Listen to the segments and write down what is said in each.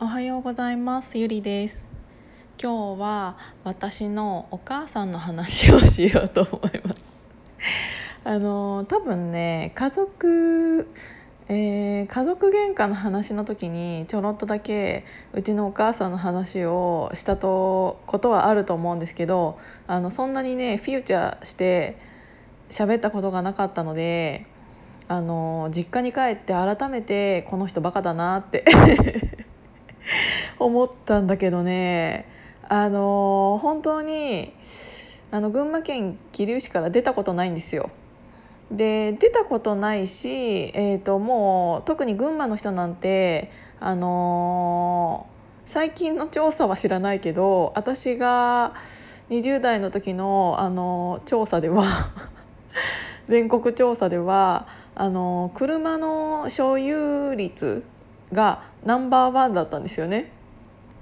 おはようございます。ゆりです。今日は私のお母さんの話をしようと思います。あの多分ね家族えー、家族喧嘩の話の時にちょろっとだけうちのお母さんの話をしたとことはあると思うんですけどあのそんなにねフィーチャーして喋ったことがなかったのであの実家に帰って改めてこの人バカだなって 思ったんだけどねあの本当にあの群馬県桐生市から出たことないんですよ。で出たことないし、えーと、もう特に群馬の人なんて、あのー、最近の調査は知らないけど私が20代の時の、あのー、調査では 全国調査ではあのー、車の所有率がナンバーワンだったんですよね。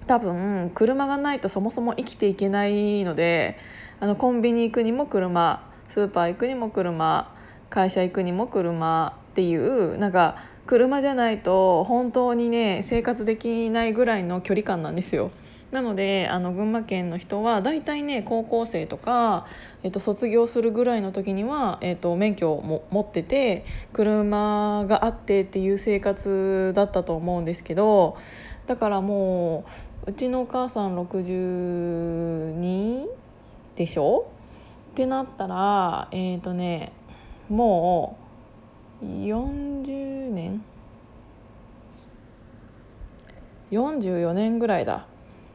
多分車がないとそもそも生きていけないのであのコンビニ行くにも車スーパー行くにも車会社行くにも車っていうなんか車じゃないと本当にね生活できないぐらいの距離感なんですよ。なのであの群馬県の人は大体ね高校生とか、えっと、卒業するぐらいの時には、えっと、免許をも持ってて車があってっていう生活だったと思うんですけどだからもううちのお母さん62でしょ？ってなったらえっ、ー、とねもう40年？44年ぐらいだ。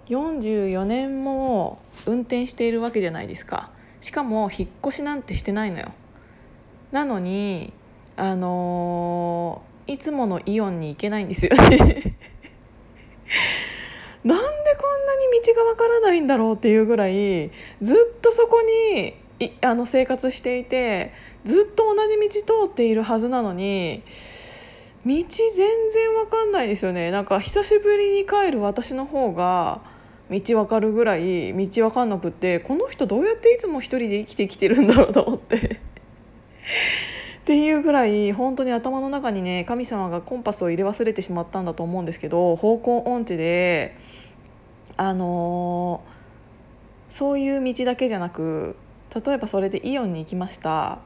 44年も運転しているわけじゃないですか。しかも引っ越しなんてしてないのよ。なのにあのー、いつものイオンに行けないんですよね。なんでこんなに道がわからないんだろうっていうぐらいずっとそこにあの生活していてずっと同じ道通っているはずなのに道全然わかんないですよね。なんか久しぶりに帰る私の方が道わかるぐらい道わかんなくってこの人どうやっていつも一人で生きてきてるんだろうと思って っていうぐらい本当に頭の中にね神様がコンパスを入れ忘れてしまったんだと思うんですけど方向音痴であのー、そういう道だけじゃなく例えばそれでイオンに行きました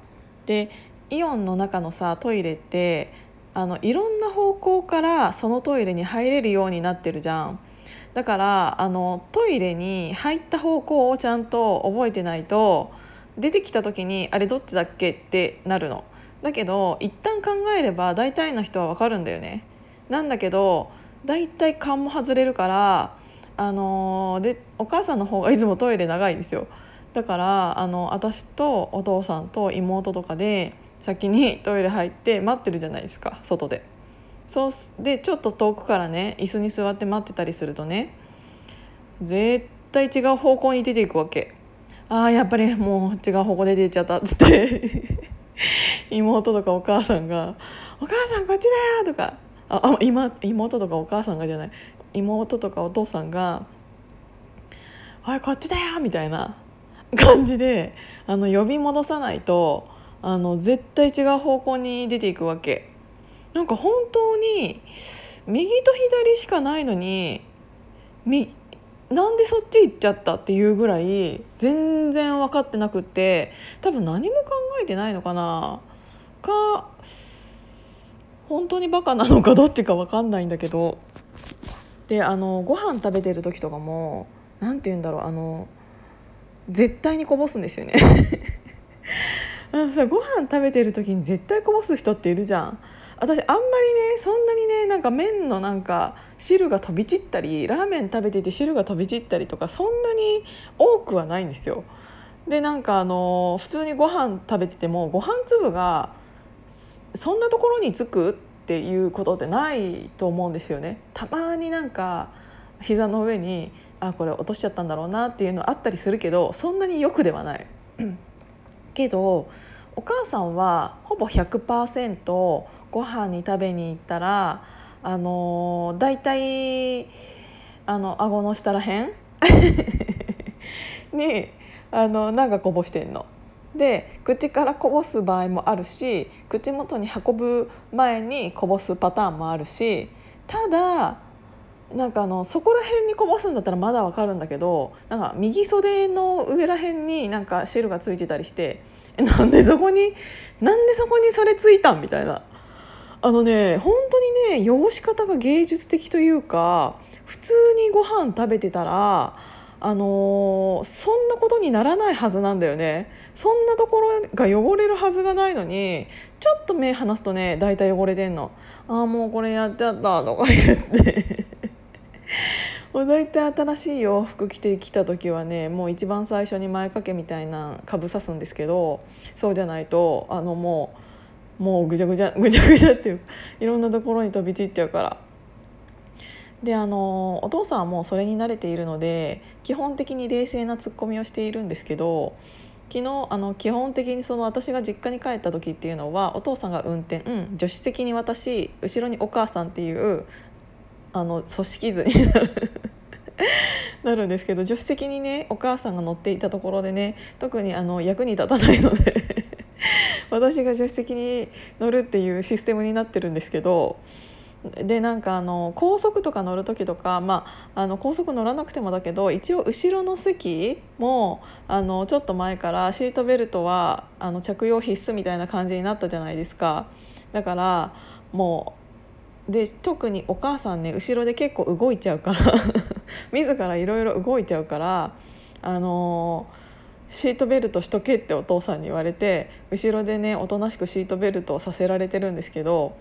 でイオンの中のさトイレってあのいろんな方向からそのトイレに入れるようになってるじゃん。だからあのトイレに入った方向をちゃんと覚えてないと出てきた時にあれどっちだっけってなるの。だけど一旦考えれば大体の人は分かるんだよね。なんだけど大体勘も外れるからあの、でお母さんの方がいつもトイレ長いですよ。だからあの私とお父さんと妹とかで先にトイレ入って待ってるじゃないですか外で。そうでちょっと遠くからね椅子に座って待ってたりするとね絶対違う方向に出ていくわけ。ああやっぱりもう違う方向で出ちゃったっつって。妹とかお母さんが「お母さんこっちだよ」とか。あ今妹とかお母さんがじゃない。妹とかお父さんが「おいこっちだよ」みたいな 感じであの呼び戻さないとあの絶対違う方向に出ていくわけ。なんか本当に右と左しかないのにみなんでそっち行っちゃったっていうぐらい全然分かってなくて多分何も考えてないのかな。か本当にバカなのかどっちか分かんないんだけど。であのご飯食べてる時とかも何て言うんだろうあの絶対にこぼすんですよね。あのさご飯食べてる時に絶対こぼす人っているじゃん。私あんまりねそんなにねなんか麺のなんか汁が飛び散ったりラーメン食べてて汁が飛び散ったりとかそんなに多くはないんですよ。でなんかあの普通にご飯食べててもご飯粒がそんなところにつくっていうことってないと思うんですよね。たまになんか膝の上にあこれ落としちゃったんだろうなっていうのあったりするけどそんなによくではない。けどお母さんはほぼ100%ご飯に食べに行ったらあのだいたいあの顎の下らへん？にあのなんかこぼしてんの。で口からこぼす場合もあるし口元に運ぶ前にこぼすパターンもあるしただなんかあのそこら辺にこぼすんだったらまだわかるんだけどなんか右袖の上ら辺になんか汁がついてたりしてえなんでそこになんでそこにそれついたんみたいな。あのね本当にね汚し方が芸術的というか普通にご飯食べてたらあのー、そんなことにならないはずなんだよね。そんなところが汚れるはずがないのにちょっと目離すとね大体汚れてんの。ああもうこれやっちゃったとか言って。もう大体新しい洋服着てきた時はねもう一番最初に前掛けみたいなかぶさすんですけどそうじゃないとあのもうもうぐちゃぐちゃ ぐちゃぐちゃっていういろんなところに飛び散っちゃうから。であのお父さんはもうそれに慣れているので基本的に冷静なツッコミをしているんですけど昨日あの基本的にその私が実家に帰った時っていうのはお父さんが運転、うん、助手席に私後ろにお母さんっていうあの組織図になる なるんですけど助手席にねお母さんが乗っていたところでね特にあの役に立たないので 私が助手席に乗るっていうシステムになってるんですけどでなんかあの高速とか乗る時とか、まあ、あの高速乗らなくてもだけど一応後ろの席もあのちょっと前からシートベルトはあの着用必須みたいな感じになったじゃないですか。だからもうで特にお母さんね後ろで結構動いちゃうから 自らいろいろ動いちゃうからあのシートベルトしとけってお父さんに言われて後ろでねおとなしくシートベルトをさせられてるんですけど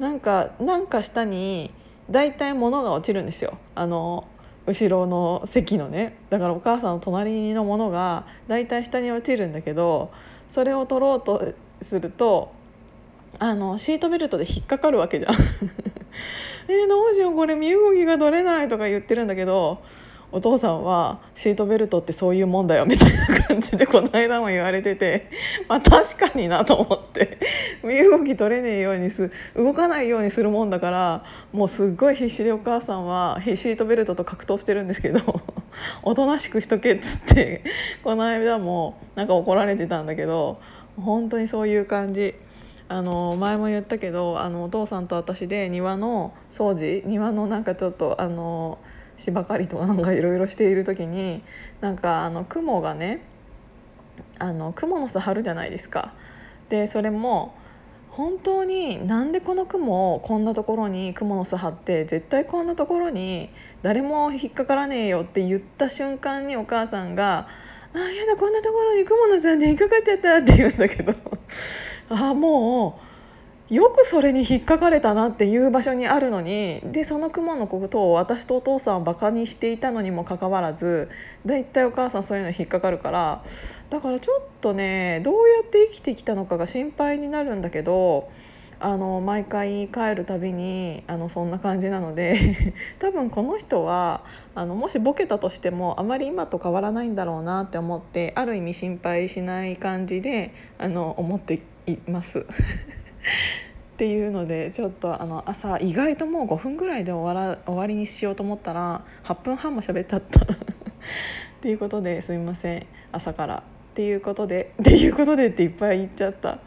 なんかなんか下に大体物が落ちるんですよ。あの後ろの席のね。だからお母さんの隣のものが大体下に落ちるんだけどそれを取ろうとするとあのシートベルトで引っかかるわけじゃん えどうしようこれ身動きが取れないとか言ってるんだけどお父さんはシートベルトってそういうもんだよみたいな感じでこの間も言われてて まあ確かになと思って 身動き取れねえようにす動かないようにするもんだからもうすっごい必死でお母さんはシートベルトと格闘してるんですけどおとなしくしとけっつってこの間もなんか怒られてたんだけど本当にそういう感じ。あの前も言ったけどあのお父さんと私で庭の掃除庭のなんかちょっとあの芝刈りとかなんかいろいろしている時になんかあの雲がねあの雲の巣張るじゃないですか。でそれも本当になんでこの雲をこんなところに雲の巣張って絶対こんなところに誰も引っかからねえよって言った瞬間にお母さんが「あやだこんなところに雲の巣で引っかかっちゃった」って言うんだけどああもうよくそれに引っかかれたなっていう場所にあるのにでその雲のことを私とお父さんはバカにしていたのにもかかわらずだいたいお母さんそういうの引っかかるからだからちょっとねどうやって生きてきたのかが心配になるんだけどあの毎回帰るたびにあのそんな感じなので 多分この人はあのもしボケたとしてもあまり今と変わらないんだろうなって思ってある意味心配しない感じであの思っています。っていうのでちょっとあの朝意外ともう5分ぐらいで終わら終わりにしようと思ったら8分半も喋ったった。っていうことですみません。朝から。っていうことでっていうことでっていっぱい言っちゃった。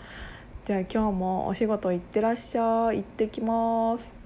じゃあ今日もお仕事行ってらっしゃい。行ってきます。